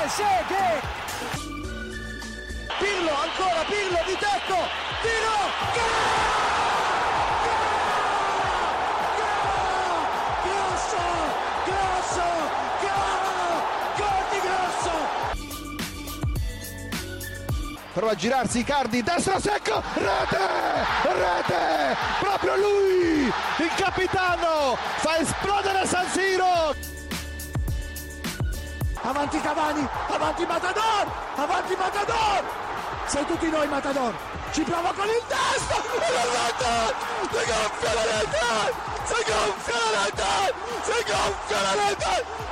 Trezeguet! Pirlo, ancora Pirlo di tecco! Tiro! Grosso! Grosso! Gol di Grosso! Prova a girarsi Icardi, destro secco, rete! Rete! Proprio lui, il capitano, fa esplodere San Siro! Avanti Matador, avanti Matador!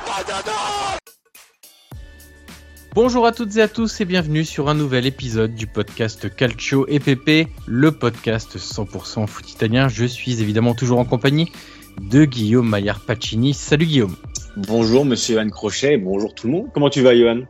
Matador! Bonjour à toutes et à tous et bienvenue sur un nouvel épisode du podcast Calcio EPP, le podcast 100% foot italien. Je suis évidemment toujours en compagnie de Guillaume Maillard Pacini. Salut Guillaume. Bonjour Monsieur Johan Crochet, bonjour tout le monde. Comment tu vas Johan?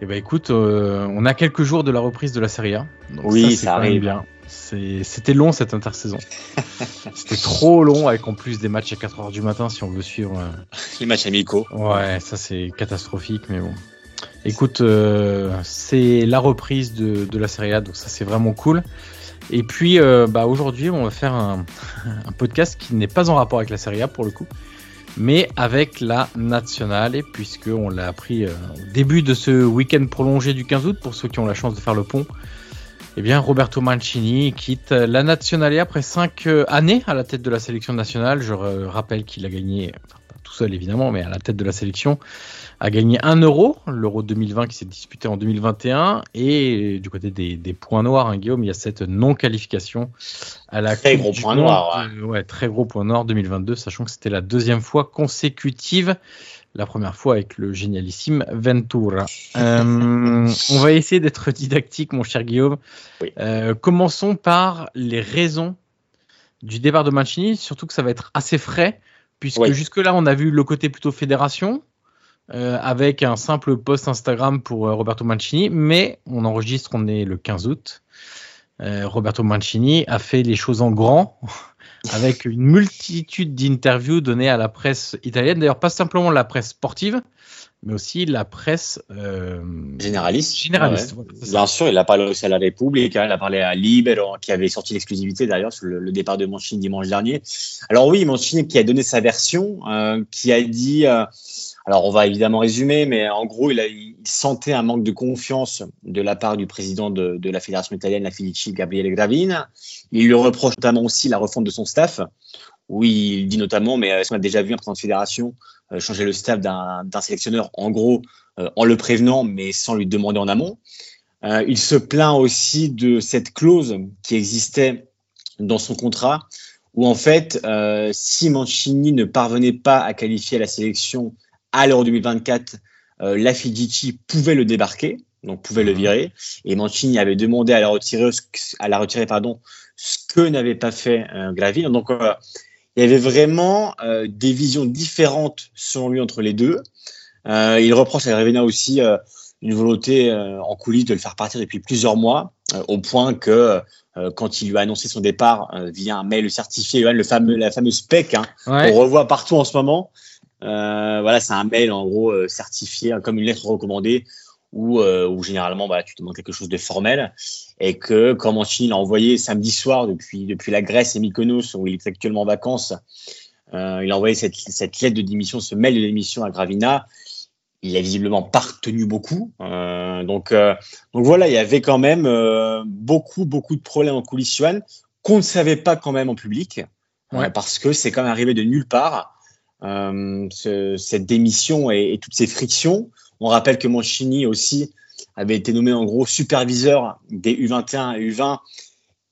Eh ben écoute, euh, on a quelques jours de la reprise de la Serie A. Donc Oui, ça arrive. bien. C'était long cette intersaison. C'était trop long avec en plus des matchs à 4h du matin si on veut suivre. euh, Les matchs amicaux. Ouais, ça c'est catastrophique, mais bon. Écoute, euh, c'est la reprise de, de la Serie A, donc ça c'est vraiment cool. Et puis, bah, aujourd'hui, on va faire un, un podcast qui n'est pas en rapport avec la Serie A pour le coup, mais avec la Nationale, et puisque on l'a appris euh, au début de ce week-end prolongé du 15 août, pour ceux qui ont la chance de faire le pont, eh bien, Roberto Mancini quitte la Nationale après cinq euh, années à la tête de la sélection nationale. Je rappelle qu'il a gagné, tout seul évidemment, mais à la tête de la sélection, a gagné un euro, l'euro 2020 qui s'est disputé en 2021. Et du côté des, des points noirs, hein, Guillaume, il y a cette non-qualification à la Très Coupe gros du point Monde, noir, euh, ouais, très gros point noir 2022, sachant que c'était la deuxième fois consécutive. La première fois avec le génialissime Ventura. Euh, on va essayer d'être didactique, mon cher Guillaume. Oui. Euh, commençons par les raisons du départ de Mancini, surtout que ça va être assez frais, puisque jusque-là, on a vu le côté plutôt fédération, euh, avec un simple post Instagram pour euh, Roberto Mancini, mais on enregistre, on est le 15 août. Euh, Roberto Mancini a fait les choses en grand, avec une multitude d'interviews données à la presse italienne, d'ailleurs pas simplement la presse sportive, mais aussi la presse euh, Généraliste. généraliste. Ouais. voilà. Bien sûr, il a parlé aussi à la République, hein, il a parlé à Libero, qui avait sorti l'exclusivité d'ailleurs sur le, le départ de Mancini dimanche dernier. Alors oui, Mancini qui a donné sa version, euh, qui a dit, euh, Alors, on va évidemment résumer, mais en gros, il, a, il sentait un manque de confiance de la part du président de, de la fédération italienne, la Felici, Gabriele Gravin. Il lui reproche notamment aussi la refonte de son staff. Oui, il dit notamment, mais est-ce qu'on a déjà vu un président de fédération euh, changer le staff d'un sélectionneur, en gros, euh, en le prévenant, mais sans lui demander en amont? Euh, Il se plaint aussi de cette clause qui existait dans son contrat, où en fait, euh, si Mancini ne parvenait pas à qualifier la sélection à l'Euro 2024, euh, la Fidici pouvait le débarquer, donc pouvait le virer. Et Mancini avait demandé à la retirer, à la retirer pardon, ce que n'avait pas fait euh, Gravin. Donc euh, il y avait vraiment euh, des visions différentes selon lui entre les deux. Euh, il reproche à Gravina aussi euh, une volonté euh, en coulisses de le faire partir depuis plusieurs mois, au point que quand il lui a annoncé son départ via un mail certifié, le fameux, la fameuse spec hein, Ouais. qu'on revoit partout en ce moment. Voilà, c'est un mail en gros certifié comme une lettre recommandée où, où généralement voilà, tu demandes quelque chose de formel et que comme Mancini l'a envoyé samedi soir depuis, depuis la Grèce et Mykonos où il est actuellement en vacances, euh, il a envoyé cette, cette lettre de démission, ce mail de démission à Gravina. Il a visiblement pas retenu beaucoup. Euh, donc, euh, donc voilà, il y avait quand même beaucoup, beaucoup de problèmes en coulisses, qu'on ne savait pas quand même en public, Ouais. parce que c'est quand même arrivé de nulle part. Ce- cette démission et, et toutes ces frictions. On rappelle que Mancini aussi avait été nommé en gros superviseur des U21 et U20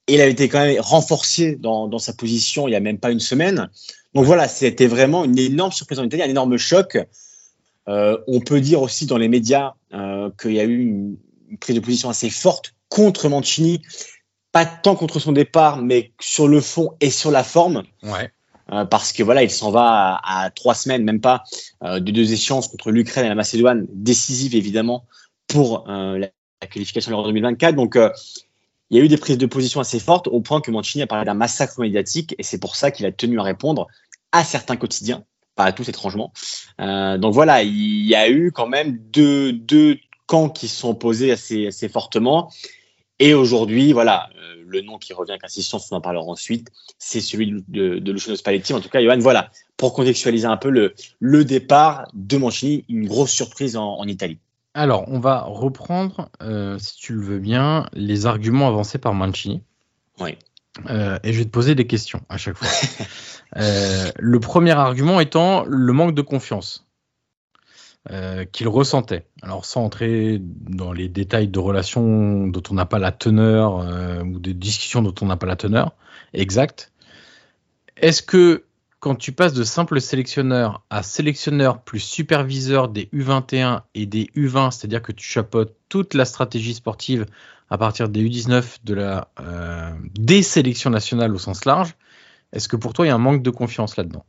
et il avait été quand même renforcé dans, dans sa position il y a même pas une semaine. Donc voilà, c'était vraiment une énorme surprise en Italie, un énorme choc. Euh, on peut dire aussi dans les médias euh, qu'il y a eu une, une prise de position assez forte contre Mancini, pas tant contre son départ, mais sur le fond et sur la forme. Ouais. Euh, parce que voilà, il s'en va à, à trois semaines, même pas, euh, de deux échéances contre l'Ukraine et la Macédoine, décisives évidemment pour euh, la, qualification de l'Euro 2024. Donc, euh, il y a eu des prises de position assez fortes au point que Mancini a parlé d'un massacre médiatique et c'est pour ça qu'il a tenu à répondre à certains quotidiens, pas à tous étrangement. Euh, donc voilà, il y a eu quand même deux, camps qui se sont opposés assez, fortement. Et aujourd'hui, voilà, le nom qui revient avec insistance, on en parlera ensuite, c'est celui de, Luciano Spalletti. En tout cas, Johan, voilà, pour contextualiser un peu le, départ de Mancini, une grosse surprise en Italie. Alors, on va reprendre, euh, si tu le veux bien, les arguments avancés par Mancini. Oui. Euh, et je vais te poser des questions à chaque fois. Euh, le premier argument étant le manque de confiance qu'il ressentait. Alors, sans entrer dans les détails de relations dont on n'a pas la teneur ou de discussions dont on n'a pas la teneur exacte, est-ce que quand tu passes de simple sélectionneur à sélectionneur plus superviseur des U21 et des U20, c'est-à-dire que tu chapeautes toute la stratégie sportive à partir des U19 de la, euh, des sélections nationales au sens large, est-ce que pour toi il y a un manque de confiance là-dedans?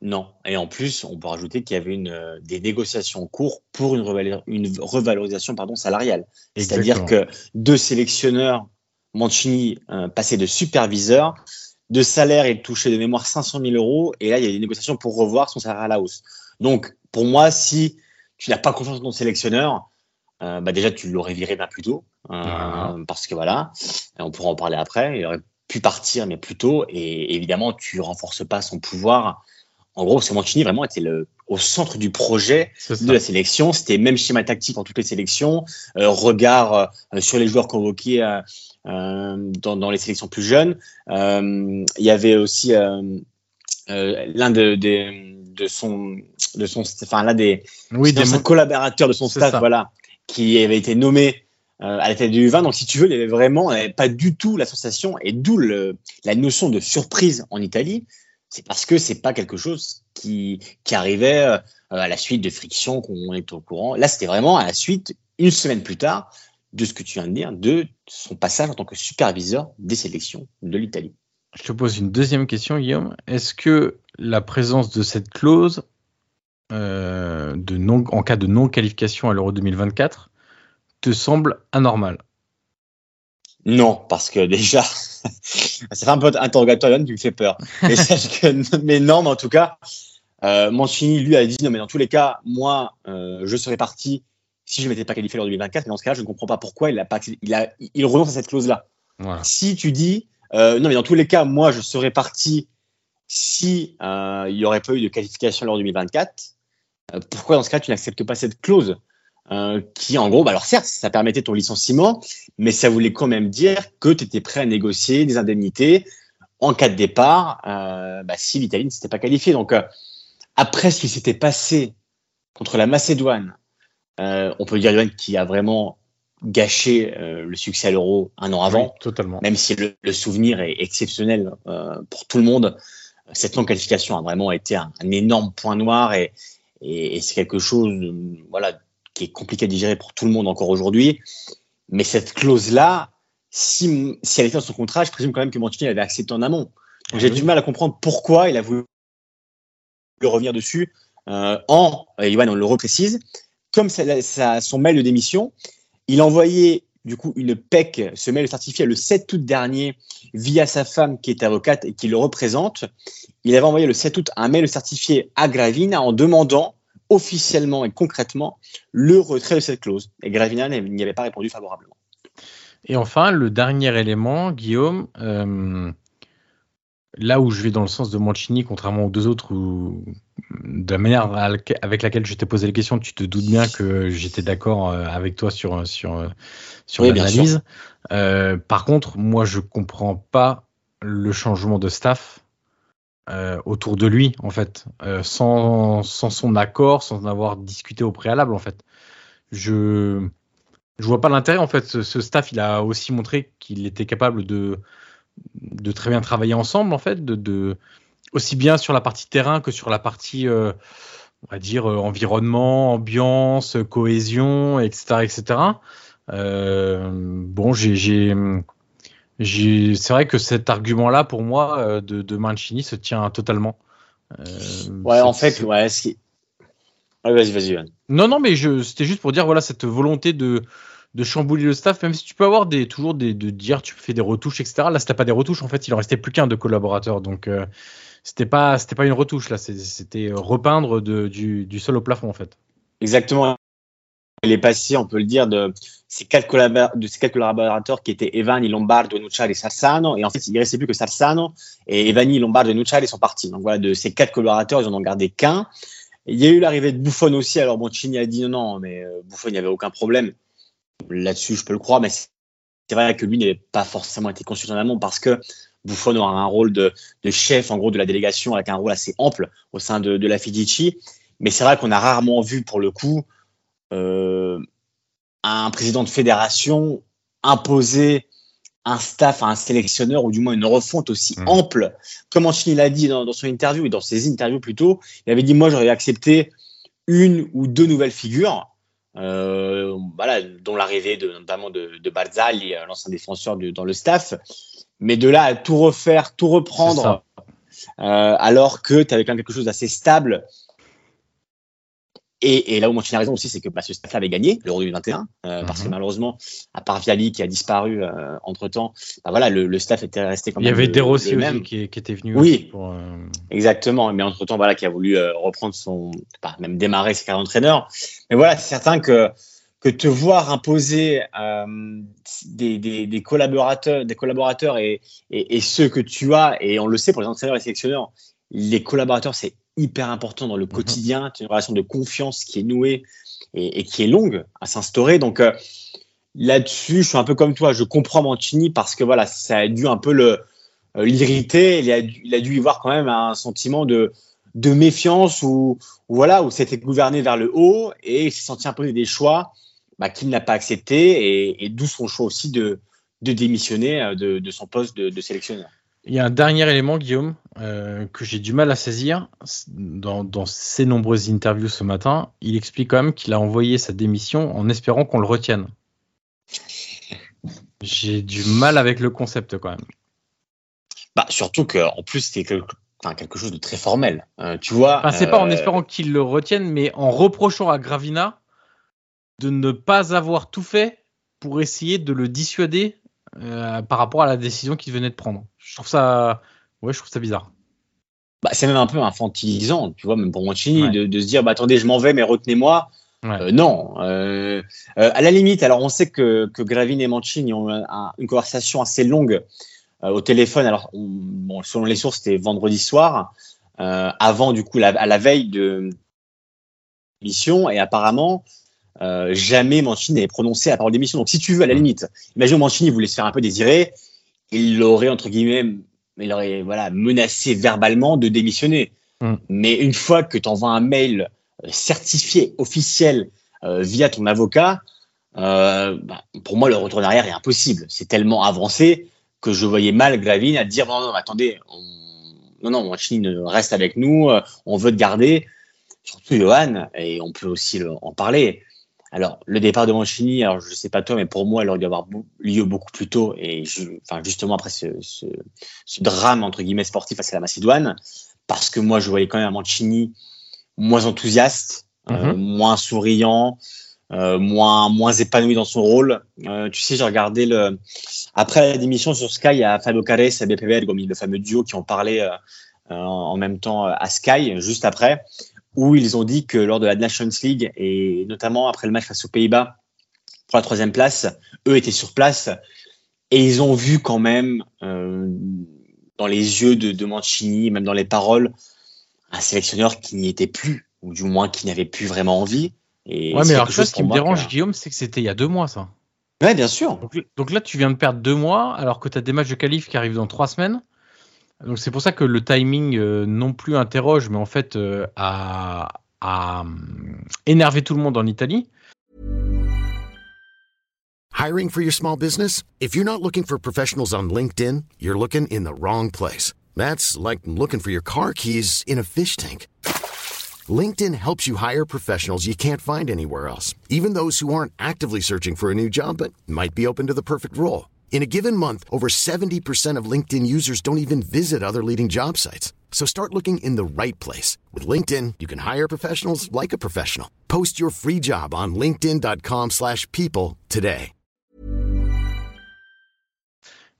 Non. Et en plus, on peut rajouter qu'il y avait une, euh, des négociations en cours pour une, revalor- une revalorisation pardon, salariale. C'est-à-dire que deux sélectionneurs, Mancini euh, passait de superviseur, de salaire, il touchait de mémoire 500 000 euros, et là, il y a des négociations pour revoir son salaire à la hausse. Donc, pour moi, si tu n'as pas confiance dans ton sélectionneur, euh, bah déjà, tu l'aurais viré bien plus tôt, euh, Ah. parce que voilà, on pourra en parler après, il aurait pu partir, mais plus tôt, et évidemment, tu renforces pas son pouvoir. En gros, que Mancini vraiment était le, au centre du projet C'est de la sélection. C'était même schéma tactique pour toutes les sélections, euh, regard euh, sur les joueurs convoqués dans, dans les sélections plus jeunes. Euh, il y avait aussi euh, euh, l'un de, de son, de son, enfin l'un des, Oui, des collaborateurs de son staff, ça. voilà, qui avait été nommé euh, à la tête du U20. Donc, si tu veux, il y avait vraiment, pas du tout la sensation et d'où la notion de surprise en Italie. C'est parce que c'est pas quelque chose qui, qui arrivait euh, à la suite de frictions qu'on est au courant. Là, c'était vraiment à la suite, une semaine plus tard, de ce que tu viens de dire, de son passage en tant que superviseur des sélections de l'Italie. Je te pose une deuxième question, Guillaume. Est-ce que la présence de cette clause euh, de non, en cas de non-qualification à l'Euro 2024 te semble anormale? Non, parce que déjà, ça fait un peu interrogatoire, tu me fais peur. Mais que, mais non, mais en tout cas, euh, Mancini, lui, a dit, non, mais dans tous les cas, moi, euh, je serais parti si je ne m'étais pas qualifié lors de 2024, mais dans ce cas-là, je ne comprends pas pourquoi il a pas, il a, il renonce à cette clause-là. Voilà. Si tu dis, euh, non, mais dans tous les cas, moi, je serais parti si euh, il n'y aurait pas eu de qualification lors de 2024, pourquoi dans ce cas tu n'acceptes pas cette clause qui en gros, bah alors certes, ça permettait ton licenciement, mais ça voulait quand même dire que tu étais prêt à négocier des indemnités en cas de départ bah, si l'Italie ne s'était pas qualifiée. Donc après ce qui s'était passé contre la Macédoine, on peut dire qui a vraiment gâché euh, le succès à l'Euro un an avant. totalement. Même si le, souvenir est exceptionnel euh, pour tout le monde, cette non-qualification a vraiment été un, énorme point noir et, et, c'est quelque chose voilà, qui est compliqué à digérer pour tout le monde encore aujourd'hui. Mais cette clause-là, si, si elle était dans son contrat, je présume quand même que Mancini avait accepté en amont. J'ai du mal à comprendre pourquoi il a voulu revenir dessus euh, en, et on le reprécise, comme son mail de démission, il a envoyé du coup une PEC, ce mail certifié le 7 août dernier via sa femme qui est avocate et qui le représente. Il avait envoyé le 7 août un mail certifié à Gravina en demandant officiellement et concrètement le retrait de cette clause. Et Gravina n'y avait pas répondu favorablement. Et enfin, le dernier élément, Guillaume, euh, là où je vais dans le sens de Mancini, contrairement aux deux autres, où, de la manière avec laquelle je t'ai posé les questions, tu te doutes bien que j'étais d'accord euh, avec toi sur, sur, sur l'analyse. Euh, par contre, moi, je comprends pas le changement de staff euh, autour de lui, en fait, sans, sans, son accord, sans en avoir discuté au préalable, en fait. Je je vois pas l'intérêt, en fait. ce staff, il a aussi montré qu'il était capable de de très bien travailler ensemble, en fait, de, aussi bien sur la partie terrain que sur la partie, euh, on va dire, euh, environnement, ambiance, cohésion, etc. etc. Euh, bon, j'ai, c'est vrai que cet argument-là, pour moi, de, de Mancini se tient totalement. ouais, en fait, ouais, vas-y, vas-y, Non, non, mais c'était juste pour dire, voilà, cette volonté de, de chambouler le staff, même si tu peux avoir des, toujours des, de dire tu fais des retouches, etc. Là, c'était pas des retouches, en fait, il en restait plus qu'un de collaborateurs. Donc, euh, c'était pas, c'était pas une retouche, là, c'était repeindre du, du, sol au plafond, en fait. Exactement. Il est passé, on peut le dire, de ces quatre, collaborateurs, qui étaient Evani, Lombardo, Nucciari et Sarsano. Et en fait, il ne restait plus que Sarsano. Et Evani, Lombardo et Nucciari sont partis. Donc voilà, de ces quatre collaborateurs, ils en ont gardé qu'un. Il y a eu l'arrivée de Buffon aussi. Alors bon, Chini a dit non, non, mais euh, Buffon, il n'y avait aucun problème. Là-dessus, je peux le croire, mais c'est vrai que lui n'avait pas forcément été consulté en amont parce que Buffon aura un rôle de, chef, en gros, de la délégation avec un rôle assez ample au sein de, la Fidici. Mais c'est vrai qu'on a rarement vu, pour le coup, euh, un président de fédération imposer un staff à un sélectionneur ou du moins une refonte aussi mmh. ample. Comme Anchini l'a dit dans, dans, son interview et dans ses interviews plutôt, il avait dit moi j'aurais accepté une ou deux nouvelles figures euh, voilà, dont l'arrivée de, notamment de, de Barzali, euh, l'ancien défenseur dans le staff. Mais de là à tout refaire, tout reprendre, euh, alors que tu avais quand même quelque chose d'assez stable et, et, là où Mancini a raison aussi, c'est que bah, ce staff avait gagné l'Euro 2021, euh, parce que malheureusement, à part Viali qui a disparu euh, entre temps, bah, voilà, le, le, staff était resté quand même. Il y avait De Rossi aussi qui, qui, était venu. Oui, pour, euh... exactement. Mais entre temps, voilà, qui a voulu euh, reprendre son, même démarrer ses carrières d'entraîneur. Mais voilà, c'est certain que que te voir imposer euh, des, des, des, collaborateurs, des collaborateurs et, et, et, ceux que tu as, et on le sait pour les entraîneurs et sélectionneurs, les collaborateurs, c'est hyper important dans le mhm. quotidien. C'est une relation de confiance qui est nouée et, qui est longue à s'instaurer. Donc euh, là-dessus, je suis un peu comme toi. Je comprends Mancini parce que voilà, ça a dû un peu le euh, l'irriter. Il, a dû, il a dû y voir quand même un sentiment de de méfiance ou, voilà où c'était gouverné vers le haut et il s'est senti imposer des choix bah, qu'il n'a pas accepté et, d'où son choix aussi de, de démissionner euh, de, de son poste de, de sélectionneur. Il y a un dernier élément, Guillaume, euh, que j'ai du mal à saisir. Dans, ses nombreuses interviews ce matin, il explique quand même qu'il a envoyé sa démission en espérant qu'on le retienne. J'ai du mal avec le concept quand même. Bah, surtout qu'en plus, quelque, quelque, chose de très formel. Euh, tu vois. Enfin, c'est pas en euh, espérant qu'il le retienne, mais en reprochant à Gravina de ne pas avoir tout fait pour essayer de le dissuader par rapport à la décision qu'il venait de prendre. Je trouve ça, ouais, je trouve ça bizarre. Bah, c'est même un peu infantilisant, tu vois, même pour Mancini, de, se dire, bah, attendez, je m'en vais, mais retenez-moi. Euh, non. Euh, euh, à la limite, alors on sait que, que Gravine et Mancini ont une conversation assez longue au téléphone. Alors, bon, selon les sources, c'était vendredi soir, avant du coup, la, à la veille de, démission et apparemment euh, jamais Mancini n'avait prononcé la parole démission. Donc si tu veux, à la limite, imagine Mancini voulait se faire un peu désirer, il l'aurait entre guillemets, il aurait voilà menacé verbalement de démissionner. Mm. Mais une fois que tu envoies un mail euh, certifié officiel euh, via ton avocat, euh, bah, pour moi le retour en arrière est impossible. C'est tellement avancé que je voyais mal Gravine à dire non non attendez, on... non non Mancini reste avec nous, on veut te garder. Surtout Johan et on peut aussi le- en parler. Alors, le départ de Mancini, alors je sais pas toi, mais pour moi, il aurait dû avoir lieu beaucoup plus tôt. Et je, enfin, justement, après ce, ce, ce drame, entre guillemets, sportif face à la Macédoine, parce que moi, je voyais quand même un Mancini moins enthousiaste, euh, Mhm. moins souriant, euh, moins, moins épanoui dans son rôle. Euh, tu sais, j'ai regardé le. Après la démission sur Sky, il y a Fabio Carres et Bergomi, le fameux duo qui ont parlé en même temps à Sky, juste après où ils ont dit que lors de la Nations League et notamment après le match face aux Pays-Bas pour la troisième place, eux étaient sur place et ils ont vu quand même euh, dans les yeux de, de Mancini, même dans les paroles, un sélectionneur qui n'y était plus ou du moins qui n'avait plus vraiment envie. Et Ouais, mais alors chose ce qui me dérange, que- Guillaume, c'est que c'était il y a deux mois, ça. Ouais, bien sûr. Donc, donc là, tu viens de perdre deux mois, alors que tu as des matchs de qualif qui arrivent dans trois semaines. Donc c'est pour ça que le timing euh, non plus interroge, mais en fait euh, a, a, hum, énervé tout le monde en Italie. Hiring for your small business? If you're not looking for professionals on LinkedIn, you're looking in the wrong place. That's like looking for your car keys in a fish tank. LinkedIn helps you hire professionals you can't find anywhere else, even those who aren't actively searching for a new job but might be open to the perfect role. In a given month, over 70% of LinkedIn users don't even visit other leading job sites. So start looking in the right place. With LinkedIn, you can hire professionals like a professional. Post your free job on linkedin.com/people slash people today.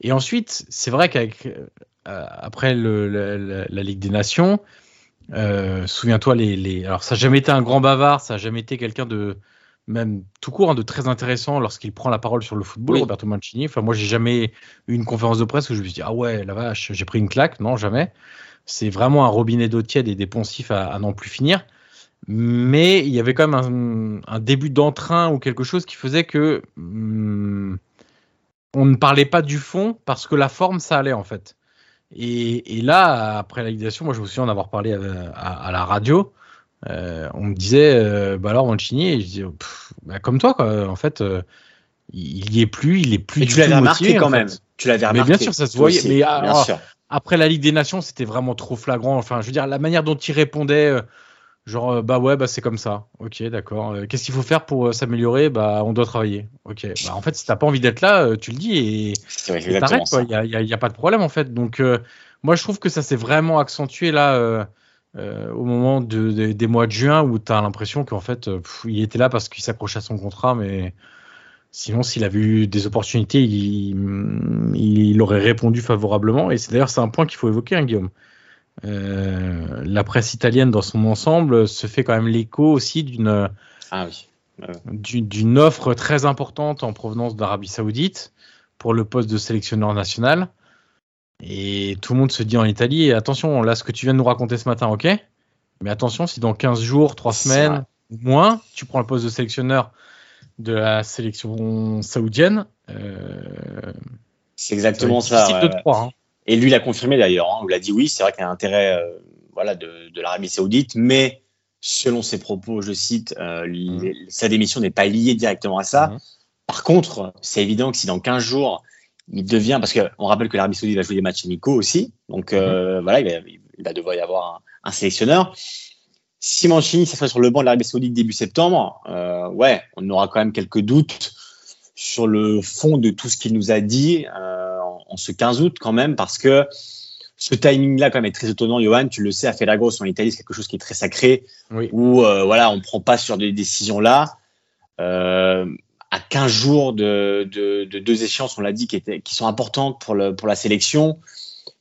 Et ensuite, c'est vrai qu'après euh, la, Ligue des Nations, euh, souviens-toi, les, alors ça n'a jamais été un grand bavard, ça n'a jamais été quelqu'un de, même tout court, hein, de très intéressant lorsqu'il prend la parole sur le football, Oui. Roberto Mancini. Enfin, moi, j'ai jamais eu une conférence de presse où je me suis dit, ah ouais, la vache, j'ai pris une claque. Non, jamais. C'est vraiment un robinet d'eau tiède et des poncifs à, à n'en plus finir. Mais il y avait quand même un, un début d'entrain ou quelque chose qui faisait que hum, on ne parlait pas du fond parce que la forme, ça allait en fait. Et, et là, après la Nations, moi je me souviens d'avoir parlé à, à- à la radio. Euh, on me disait, euh, bah alors Mancini, et je disais, Pff, bah, comme toi, quoi. En fait, euh, il y est plus, il est plus. Mais tu l'avais remarqué motivé, quand même. fait. Tu l'avais Mais bien sûr, ça se voyait. aussi. Mais alors, sûr. après la Ligue des Nations, c'était vraiment trop flagrant. Enfin, je veux dire, la manière dont il répondait, euh, genre, bah ouais, bah c'est comme ça. Ok, d'accord. Qu'est-ce qu'il faut faire pour s'améliorer? Bah, on doit travailler. Ok. Bah, en fait, si t'as pas envie d'être là, tu le dis et t'arrêtes. Il n'y a, a- pas de problème, en fait. Donc, moi, je trouve que ça s'est vraiment accentué là, euh, au moment de, de- des mois de juin, où tu as l'impression qu'en fait, euh, pff, il était là parce qu'il s'accrochait à son contrat, mais sinon, s'il avait eu des opportunités, il, il aurait répondu favorablement. Et c'est d'ailleurs, c'est un point qu'il faut évoquer, hein, Guillaume. Euh, la presse italienne, dans son ensemble, se fait quand même l'écho aussi d'une Ah oui. d'une d'une offre très importante en provenance d'Arabie Saoudite pour le poste de sélectionneur national. Et tout le monde se dit en Italie, attention, là, ce que tu viens de nous raconter ce matin, ok? Mais attention, si dans 15 jours, 3 C'est semaines, moins, tu prends le poste de sélectionneur de la sélection saoudienne, euh, C'est exactement ça de croire. hein. Et lui l'a confirmé d'ailleurs. Hein. Il a dit oui, c'est vrai qu'il y a un intérêt euh, voilà, de, de l'Arabie Saoudite, mais selon ses propos, je cite, euh, les- sa démission n'est pas liée directement à ça. Mhm. Par contre, c'est évident que si dans 15 jours, il devient, parce qu'on rappelle que l'Arabie Saoudite va jouer des matchs amicaux aussi, donc euh, voilà, il va, il va devoir y avoir un, un sélectionneur. Si Mancini s'assoit sur le banc de l'Arabie Saoudite début septembre, euh, ouais, on aura quand même quelques doutes sur le fond de tout ce qu'il nous a dit euh, en, en ce 15 août quand même, parce que ce timing-là quand même est très étonnant, Johan. Tu le sais, à Felagos en Italie, c'est quelque chose qui est très sacré, Oui. où euh, voilà, on ne prend pas sur des décisions-là. Euh, à 15 jours de, de, de deux échéances, on l'a dit, qui, étaient, qui sont importantes pour, le, pour la sélection.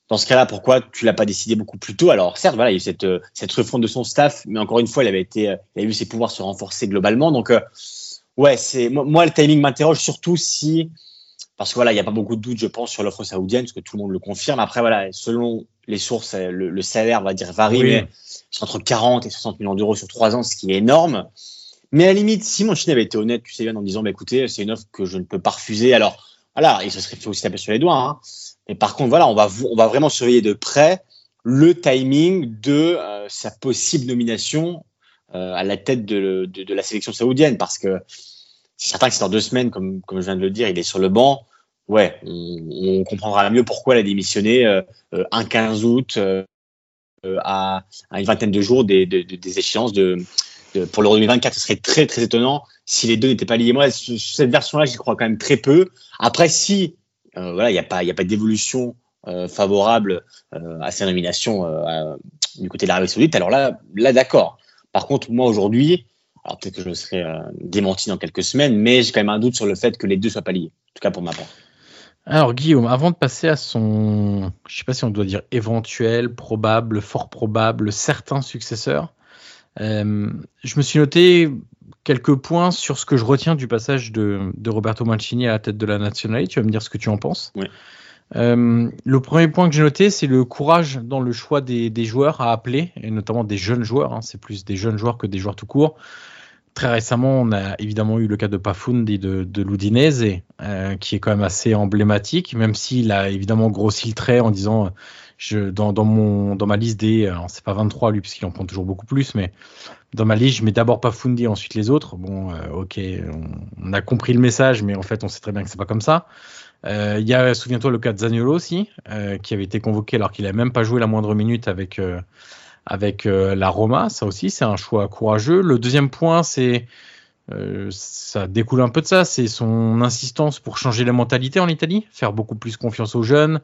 Dans ce cas-là, pourquoi tu l'as pas décidé beaucoup plus tôt? Alors certes, voilà, il y a eu cette, cette refonte de son staff, mais encore une fois, il avait été, il avait vu ses pouvoirs se renforcer globalement. Donc euh, ouais, c'est moi, le timing m'interroge surtout si parce que voilà, il n'y a pas beaucoup de doutes, je pense, sur l'offre saoudienne, parce que tout le monde le confirme. Après voilà, selon les sources, le, le salaire, on va dire, varie, Oui. mais c'est entre 40 et 60 millions d'euros sur trois ans, ce qui est énorme. Mais à la limite, si Mancini avait été honnête, tu sais, en disant, bah, écoutez, c'est une offre que je ne peux pas refuser, alors voilà, il se serait fait aussi taper sur les doigts. Hein. Mais par contre, voilà, on va, vraiment surveiller de près le timing de euh, sa possible nomination euh, à la tête de, la sélection saoudienne, parce que c'est certain que c'est dans deux semaines, comme, je viens de le dire, il est sur le banc. Ouais, on, comprendra mieux pourquoi elle a démissionné euh, un 15 août à, une vingtaine de jours des, échéances de pour l'Euro 2024. Ce serait très très étonnant si les deux n'étaient pas liés. Moi, cette version-là, j'y crois quand même très peu. Après, si euh, voilà, il n'y a pas, a pas d'évolution euh, favorable euh, à ces nominations du côté de l'Arabie Saoudite. Alors là, là, d'accord. Par contre, moi aujourd'hui, alors peut-être que je serai démenti dans quelques semaines, mais j'ai quand même un doute sur le fait que les deux soient pas liés. En tout cas pour ma part. Alors Guillaume, avant de passer à son, je sais pas si on doit dire éventuel, probable, fort probable, certain successeur, euh, je me suis noté quelques points sur ce que je retiens du passage de, de, Roberto Mancini à la tête de la nationalité. Tu vas me dire ce que tu en penses. Oui. Euh, le premier point que j'ai noté, c'est le courage dans le choix des, des, joueurs à appeler, et notamment des jeunes joueurs. Hein, c'est plus des jeunes joueurs que des joueurs tout court. Très récemment, on a évidemment eu le cas de Pafundi de, de l'Udinese, euh, qui est quand même assez emblématique, même s'il a évidemment grossi le trait en disant je, dans, dans, ma liste des, alors c'est pas 23 lui, puisqu'il en prend toujours beaucoup plus, mais dans ma liste, je mets d'abord Pafundi, ensuite les autres. Bon, euh, ok, on, a compris le message, mais en fait, on sait très bien que c'est pas comme ça. Euh, il y a, souviens-toi, le cas de Zaniolo aussi, euh, qui avait été convoqué alors qu'il a même pas joué la moindre minute avec euh, avec euh, la Roma. Ça aussi, c'est un choix courageux. Le deuxième point, c'est euh, ça découle un peu de ça, c'est son insistance pour changer la mentalité en Italie, faire beaucoup plus confiance aux jeunes,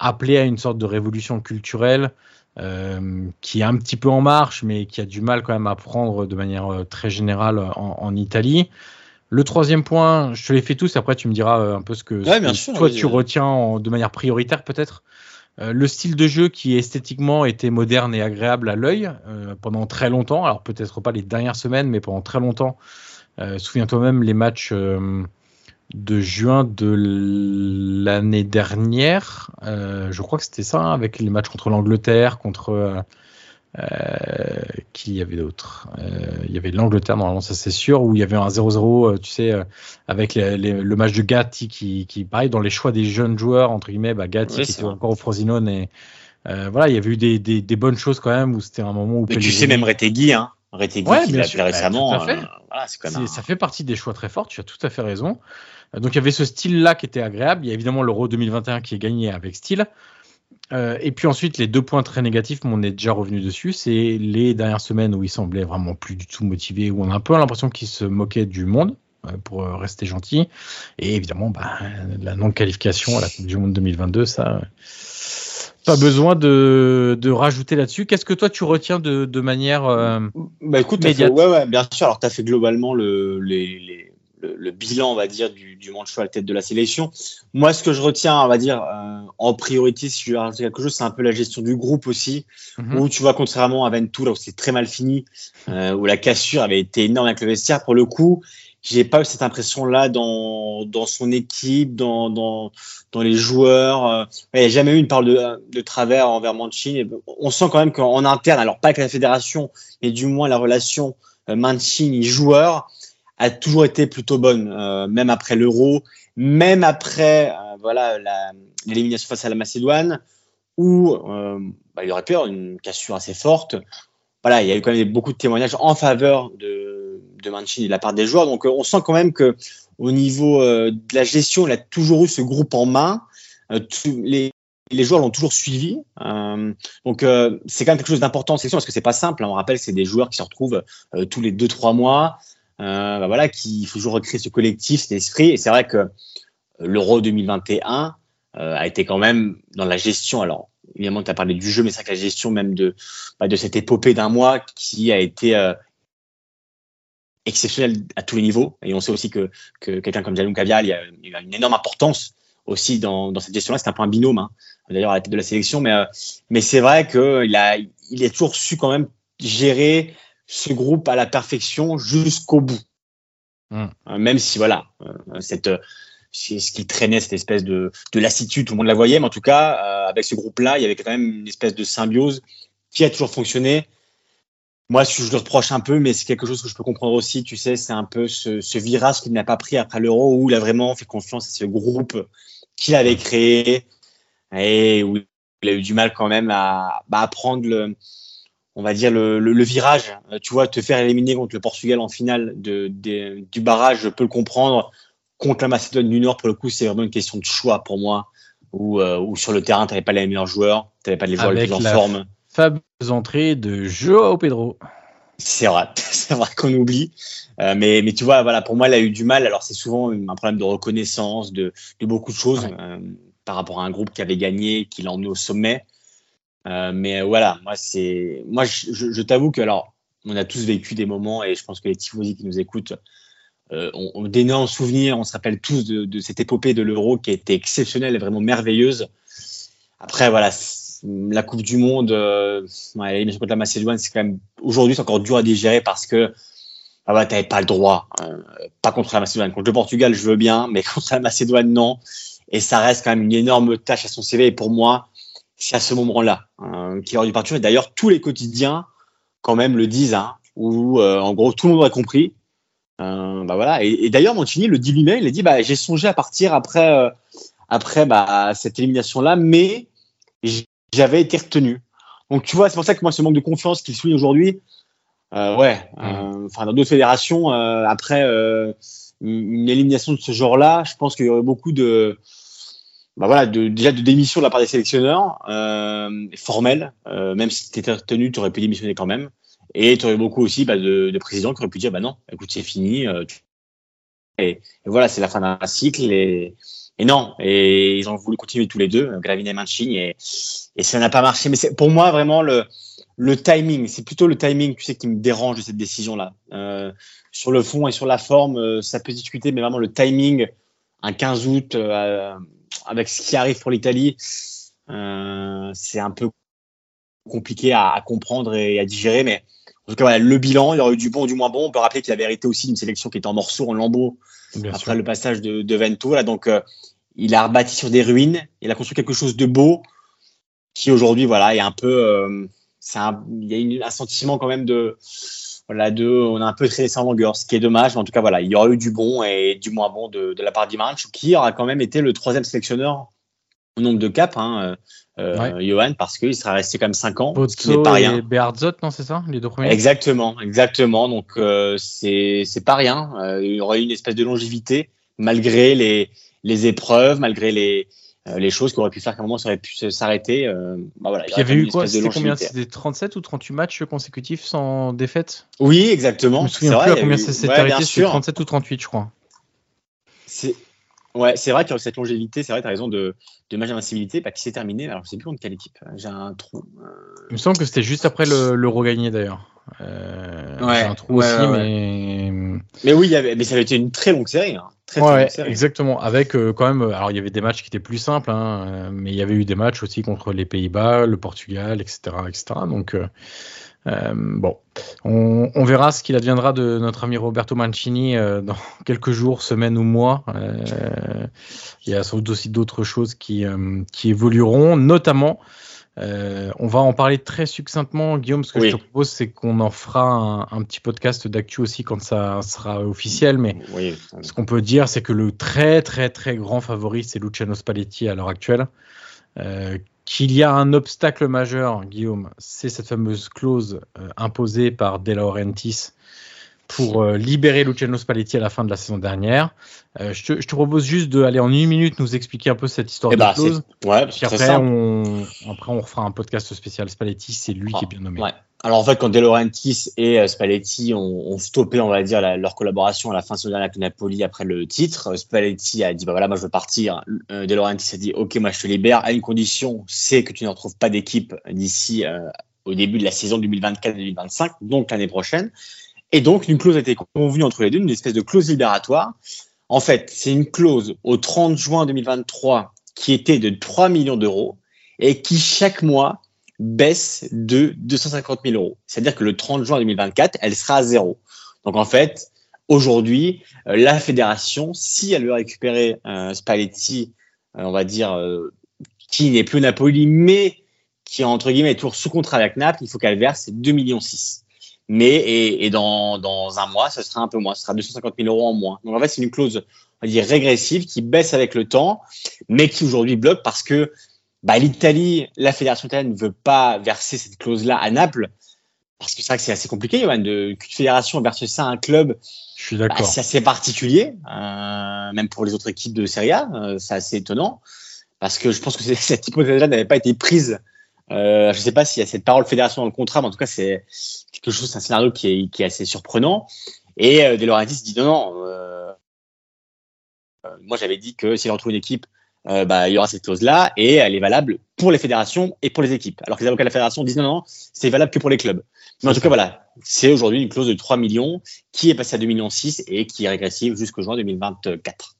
appeler à une sorte de révolution culturelle euh, qui est un petit peu en marche, mais qui a du mal quand même à prendre de manière euh, très générale en, en Italie. Le troisième point, je te les fais tous, après tu me diras euh, un peu ce que, ouais, ce que sûr, toi oui, tu oui. retiens en, de manière prioritaire peut-être. Euh, le style de jeu qui esthétiquement était moderne et agréable à l'œil euh, pendant très longtemps, alors peut-être pas les dernières semaines, mais pendant très longtemps. Euh, Souviens-toi même les matchs euh, de juin de l'année dernière, euh, je crois que c'était ça, hein, avec les matchs contre l'Angleterre, contre euh, qui y avait d'autres? Il y avait l'Angleterre, normalement, ça c'est sûr, où il y avait un 0-0, tu sais, avec les, les, le match de Gatti qui, qui, pareil, dans les choix des jeunes joueurs, entre guillemets, bah, Gatti qui était vrai. encore au Frosinone et euh, voilà, il y avait eu des, des, des bonnes choses quand même où c'était un moment où Mais tu sais, même Retegui, hein. Retegui, Ouais, qui l'a fait Bah, récemment. à fait. euh, voilà, quand même. un- Ça fait partie des choix très forts, tu as tout à fait raison. Euh, Donc il y avait ce style-là qui était agréable. Il y a évidemment l'Euro 2021 qui est gagné avec style. Euh, et puis ensuite, les deux points très négatifs, mais on est déjà revenu dessus, c'est les dernières semaines où il semblait vraiment plus du tout motivé, où on a un peu l'impression qu'il se moquait du monde, euh, pour rester gentil. Et évidemment, bah, la non-qualification à la Coupe du Monde 2022, ça, pas besoin de, de rajouter là-dessus. Qu'est-ce que toi tu retiens de, de manière euh, Bah écoute, fait, ouais, ouais, bien sûr. Alors, tu as fait globalement le, les, les, le, le bilan, on va dire, du, du manche à la tête de la sélection. Moi, ce que je retiens, on va dire, euh, en priorité, si je veux rajouter quelque chose, c'est un peu la gestion du groupe aussi. mhm. Où tu vois, contrairement à Ventoux, là où c'est très mal fini, euh, où la cassure avait été énorme avec le vestiaire, pour le coup, j'ai pas eu cette impression-là dans, dans son équipe, dans, dans, les joueurs. Euh, Il n'y a jamais eu une parole de, travers envers Mancini. On sent quand même qu'en interne, alors pas avec la fédération, mais du moins la relation euh, Mancini-joueur a toujours été plutôt bonne, euh, même après l'Euro, même après voilà l'élimination face à la Macédoine, où bah, il y aurait pu y avoir une cassure assez forte. Voilà, il y a eu quand même beaucoup de témoignages en faveur de, de Mancini de la part des joueurs. Donc euh, on sent quand même que au niveau euh, de la gestion, il a toujours eu ce groupe en main. Euh, les, les joueurs l'ont toujours suivi. Donc c'est quand même quelque chose d'important en sélection parce que c'est pas simple. hein. On rappelle que c'est des joueurs qui se retrouvent tous les deux trois mois. Bah voilà, qui il faut toujours recréer ce collectif, cet esprit. Et c'est vrai que l'Euro 2021 euh, a été quand même dans la gestion. Alors évidemment, tu as parlé du jeu, mais c'est vrai que la gestion même de bah, de cette épopée d'un mois qui a été exceptionnelle à tous les niveaux. Et on sait aussi que, que quelqu'un comme Jalou Cavial, il a, il a une énorme importance aussi dans, dans cette gestion-là. C'est un peu un binôme, hein, d'ailleurs, à la tête de la sélection. Mais, euh, mais c'est vrai qu'il a, il a toujours su quand même gérer ce groupe à la perfection jusqu'au bout. Mm. Euh, même si, voilà, euh, cette, ce qui traînait, cette espèce de, de lassitude, tout le monde la voyait, mais en tout cas, avec ce groupe-là, il y avait quand même une espèce de symbiose qui a toujours fonctionné. Moi, je le reproche un peu, mais c'est quelque chose que je peux comprendre aussi. Tu sais, c'est un peu ce, ce virage qu'il n'a pas pris après l'Euro où il a vraiment fait confiance à ce groupe qu'il avait créé et où il a eu du mal quand même à, bah, à prendre le, on va dire le, le, virage. Tu vois, te faire éliminer contre le Portugal en finale de, de, du barrage, je peux le comprendre. Contre la Macédoine du Nord, pour le coup, c'est vraiment une question de choix pour moi. Où, euh, où sur le terrain, tu n'avais pas les meilleurs joueurs, tu n'avais pas les joueurs les plus en forme. Fameuse entrée de Joao Pedro. C'est vrai, c'est vrai qu'on oublie. Euh, mais, mais tu vois, voilà, pour moi, il a eu du mal. Alors, c'est souvent un problème de reconnaissance, de, de beaucoup de choses euh, par rapport à un groupe qui avait gagné, qui l'a emmené au sommet. Euh, mais voilà, moi, c'est, moi, je, je, je t'avoue que, alors, on a tous vécu des moments, et je pense que les tifosi qui nous écoutent euh, ont, ont d'énormes souvenirs. On se rappelle tous de, de cette épopée de l'Euro qui a été exceptionnelle et vraiment merveilleuse. Après, voilà, la Coupe du Monde, euh, ouais, contre la Macédoine, c'est quand même aujourd'hui c'est encore dur à digérer parce que ah ouais, t'avais pas le droit, euh, pas contre la Macédoine, contre le Portugal, je veux bien, mais contre la Macédoine, non. Et ça reste quand même une énorme tâche à son CV. Et pour moi, c'est à ce moment-là euh, qu'il aurait dû partir. Et d'ailleurs, tous les quotidiens quand même le disent, hein, où euh, en gros tout le monde a compris. Euh, bah voilà. Et, d'ailleurs, Mancini le dit lui-même. Il a dit, bah j'ai songé à partir après euh, après bah, cette élimination-là, mais j'avais été retenu. Donc tu vois, c'est pour ça que moi ce manque de confiance qu'il souligne aujourd'hui, euh, ouais, euh, enfin dans d'autres fédérations, euh, après une élimination de ce genre-là, je pense qu'il y aurait beaucoup de, bah voilà, de, déjà de démission de la part des sélectionneurs, formels, même si tu étais retenu, tu aurais pu démissionner quand même. Et tu aurais beaucoup aussi bah, de, de présidents qui auraient pu dire, bah non, écoute, c'est fini. Et, et, voilà, c'est la fin d'un cycle. Et, et non, et ils ont voulu continuer tous les deux, Gravine et Mancini, et, ça n'a pas marché. Mais pour moi vraiment le, timing, c'est plutôt le timing, tu sais, qui me dérange de cette décision-là. Euh, sur le fond et sur la forme, euh, ça peut discuter, mais vraiment le timing, un 15 août, euh, avec ce qui arrive pour l'Italie, c'est un peu compliqué à, à, comprendre et à digérer. Mais en tout cas, voilà, le bilan, il y aurait eu du bon, du moins bon. On peut rappeler qu'il avait hérité aussi d'une sélection qui était en morceaux, en lambeaux, Bien après sûr. le passage de, de Vento. Là, donc, euh, il a rebâti sur des ruines. Il a construit quelque chose de beau qui aujourd'hui, voilà, est un peu. Euh, un, il y a une, un sentiment quand même de. Voilà, de, on a un peu traité en longueur, ce qui est dommage. Mais en tout cas, voilà, il y aura eu du bon et du moins bon de, de la part d'Imanch, qui aura quand même été le troisième sélectionneur nombre de caps, hein, euh, ouais. Johan, parce qu'il sera resté quand même 5 ans. Ce qui n'est pas rien. Et Bearzot, non, c'est ça, les deux premiers? Exactement, exactement. Donc, euh, c'est pas rien. Euh, il y aura eu une espèce de longévité, malgré les, les épreuves, malgré les, euh, les choses qui auraient pu faire qu'à un moment ça aurait pu s'arrêter. Euh, bah voilà, il y, avait eu quoi? C'était combien? C'était 37 ou 38 matchs consécutifs sans défaite? Oui, exactement. Je me souviens plus vrai, à combien ça s'était ouais, arrêté, c'était 37 ou 38, je crois. C'est Ouais, c'est vrai a cette longévité, c'est vrai, tu as raison, de, de match d'invincibilité bah, qui s'est terminé. Alors, je sais plus contre quelle équipe. J'ai un trou. Euh... Il me semble que c'était juste après l'Euro gagné d'ailleurs. Euh, ouais, un trou ouais, aussi, ouais, mais. Mais oui, il y avait, mais ça avait été une très longue série. Hein. Très, très longue série. exactement. Avec euh, quand même, alors il y avait des matchs qui étaient plus simples, hein, mais il y avait eu des matchs aussi contre les Pays-Bas, le Portugal, etc., etc. Donc. Euh, bon, on, on, verra ce qu'il adviendra de notre ami Roberto Mancini euh, dans quelques jours, semaines ou mois. Euh, il y a sans doute aussi d'autres choses qui, euh, qui évolueront, notamment. Euh, on va en parler très succinctement, Guillaume. Ce que oui. je te propose, c'est qu'on en fera un, un petit podcast d'actu aussi quand ça sera officiel. Mais oui. ce qu'on peut dire, c'est que le très très très grand favori, c'est Luciano Spalletti à l'heure actuelle, euh, qu'il y a un obstacle majeur, Guillaume, c'est cette fameuse clause euh, imposée par De Laurentiis pour euh, libérer Luciano Spalletti à la fin de la saison dernière. Euh, je, te, je, te, propose juste d'aller en une minute nous expliquer un peu cette histoire eh de bah, clause. Ouais, puis après on, après, on refera un podcast spécial Spalletti, c'est lui ah, qui est bien nommé. Ouais. Alors en fait, quand De et Spalletti ont, ont, stoppé, on va dire, la, leur collaboration à la fin de avec Napoli après le titre, Spalletti a dit bah voilà, moi je veux partir. Euh, De a dit ok, moi je te libère à une condition, c'est que tu ne retrouves pas d'équipe d'ici euh, au début de la saison 2024-2025, donc l'année prochaine. Et donc une clause a été convenue entre les deux, une espèce de clause libératoire. En fait, c'est une clause au 30 juin 2023 qui était de 3 millions d'euros et qui chaque mois baisse de 250 000 euros. C'est-à-dire que le 30 juin 2024, elle sera à zéro. Donc en fait, aujourd'hui, euh, la fédération, si elle veut récupérer euh, Spalletti, euh, on va dire, euh, qui n'est plus Napoli, mais qui entre guillemets est toujours sous contrat avec Naples, il faut qu'elle verse 2 millions 6. mais et, dans, dans, un mois, ce sera un peu moins, ce sera 250 000 euros en moins. Donc en fait, c'est une clause, on va dire régressive, qui baisse avec le temps, mais qui aujourd'hui bloque parce que bah, l'Italie, la fédération italienne ne veut pas verser cette clause-là à Naples, parce que c'est vrai que c'est assez compliqué, Johan, de qu'une fédération verse ça à un club. Je suis d'accord. Bah, c'est assez particulier, euh, même pour les autres équipes de Serie A, euh, c'est assez étonnant, parce que je pense que cette hypothèse-là n'avait pas été prise. Euh, je ne sais pas s'il y a cette parole fédération dans le contrat, mais en tout cas, c'est quelque chose, c'est un scénario qui est, qui est assez surprenant. Et De Laurentiis dit non, non. Moi, j'avais dit que s'il retrouve une équipe, euh, bah, il y aura cette clause-là et elle est valable pour les fédérations et pour les équipes. Alors que les avocats de la fédération disent non, non, c'est valable que pour les clubs. Mais en tout cas, voilà, c'est aujourd'hui une clause de 3 millions qui est passée à 2 millions 6 et qui est régressive jusqu'au juin 2024.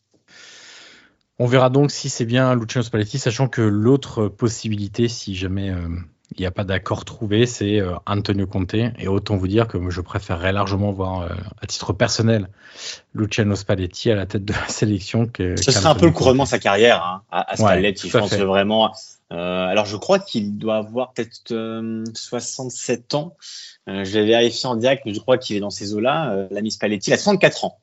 On verra donc si c'est bien Luciano Spalletti, sachant que l'autre possibilité, si jamais euh, n'y a pas d'accord trouvé, c'est euh, Antonio Conte. Et autant vous dire que je préférerais largement voir, euh, à titre personnel, Luciano Spalletti à la tête de la sélection. Que, Ce serait un peu le couronnement de sa carrière hein, à, Spalletti. je pense vraiment. Euh, alors, je crois qu'il doit avoir peut-être 67 ans. je l'ai vérifié en direct, mais je crois qu'il est dans ces eaux-là. L'ami Spalletti, il a 64 ans.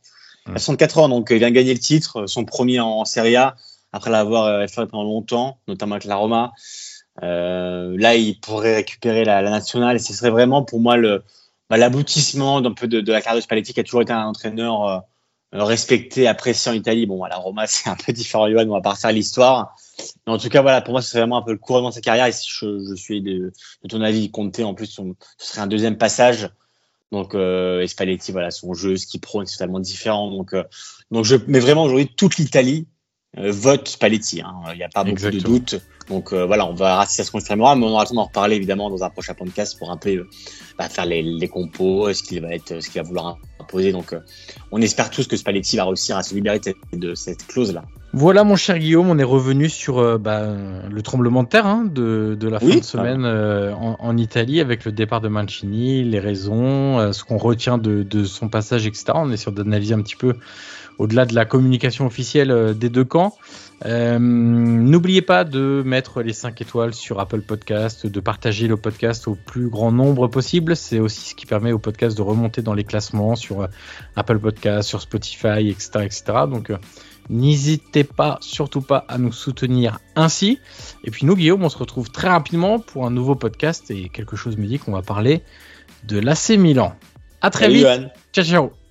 Il a 64 ans, donc il vient gagner le titre, son premier en, Serie A, après l'avoir fait pendant longtemps, notamment avec la Roma. Euh, là, il pourrait récupérer la, la, nationale et ce serait vraiment pour moi le bah, l'aboutissement d'un peu de, de, la carrière de Spalletti qui a toujours été un entraîneur euh, respecté, apprécié en Italie. Bon, à la Roma, c'est un peu différent, Johan, on va partir à l'histoire. Mais en tout cas, voilà, pour moi, ce serait vraiment un peu le couronnement de sa carrière. Et si je, je suis de, ton avis, compter en plus, ce serait un deuxième passage. Donc, euh, et voilà, son jeu, ce qu'il prône, c'est totalement différent. Donc, euh, donc je mets vraiment aujourd'hui toute l'Italie euh, vote Spalletti. Hein. Il n'y a pas beaucoup de doutes. Donc euh, voilà, on verra si ça se confirmera, mais on aura le temps d'en reparler évidemment dans un prochain podcast pour un peu euh, bah, faire les, les compos, ce qu'il va être, ce qu'il va vouloir imposer. Donc on espère tous que Spalletti va réussir à se libérer de, cette clause là. Voilà mon cher Guillaume, on est revenu sur bah, le tremblement de terre hein, de, de, la fin de semaine en, en, Italie avec le départ de Mancini, les raisons, ce qu'on retient de, de, son passage, etc. On est sûr d'analyser un petit peu au-delà de la communication officielle euh, des deux camps. Euh, N'oubliez pas de mettre les 5 étoiles sur Apple Podcast, de partager le podcast au plus grand nombre possible. C'est aussi ce qui permet au podcast de remonter dans les classements sur euh, Apple Podcast, sur Spotify, etc. etc. Donc euh, n'hésitez pas, surtout pas, à nous soutenir ainsi. Et puis nous, Guillaume, on se retrouve très rapidement pour un nouveau podcast et quelque chose me dit qu'on va parler de l'AC Milan. À très vite. Ciao, ciao.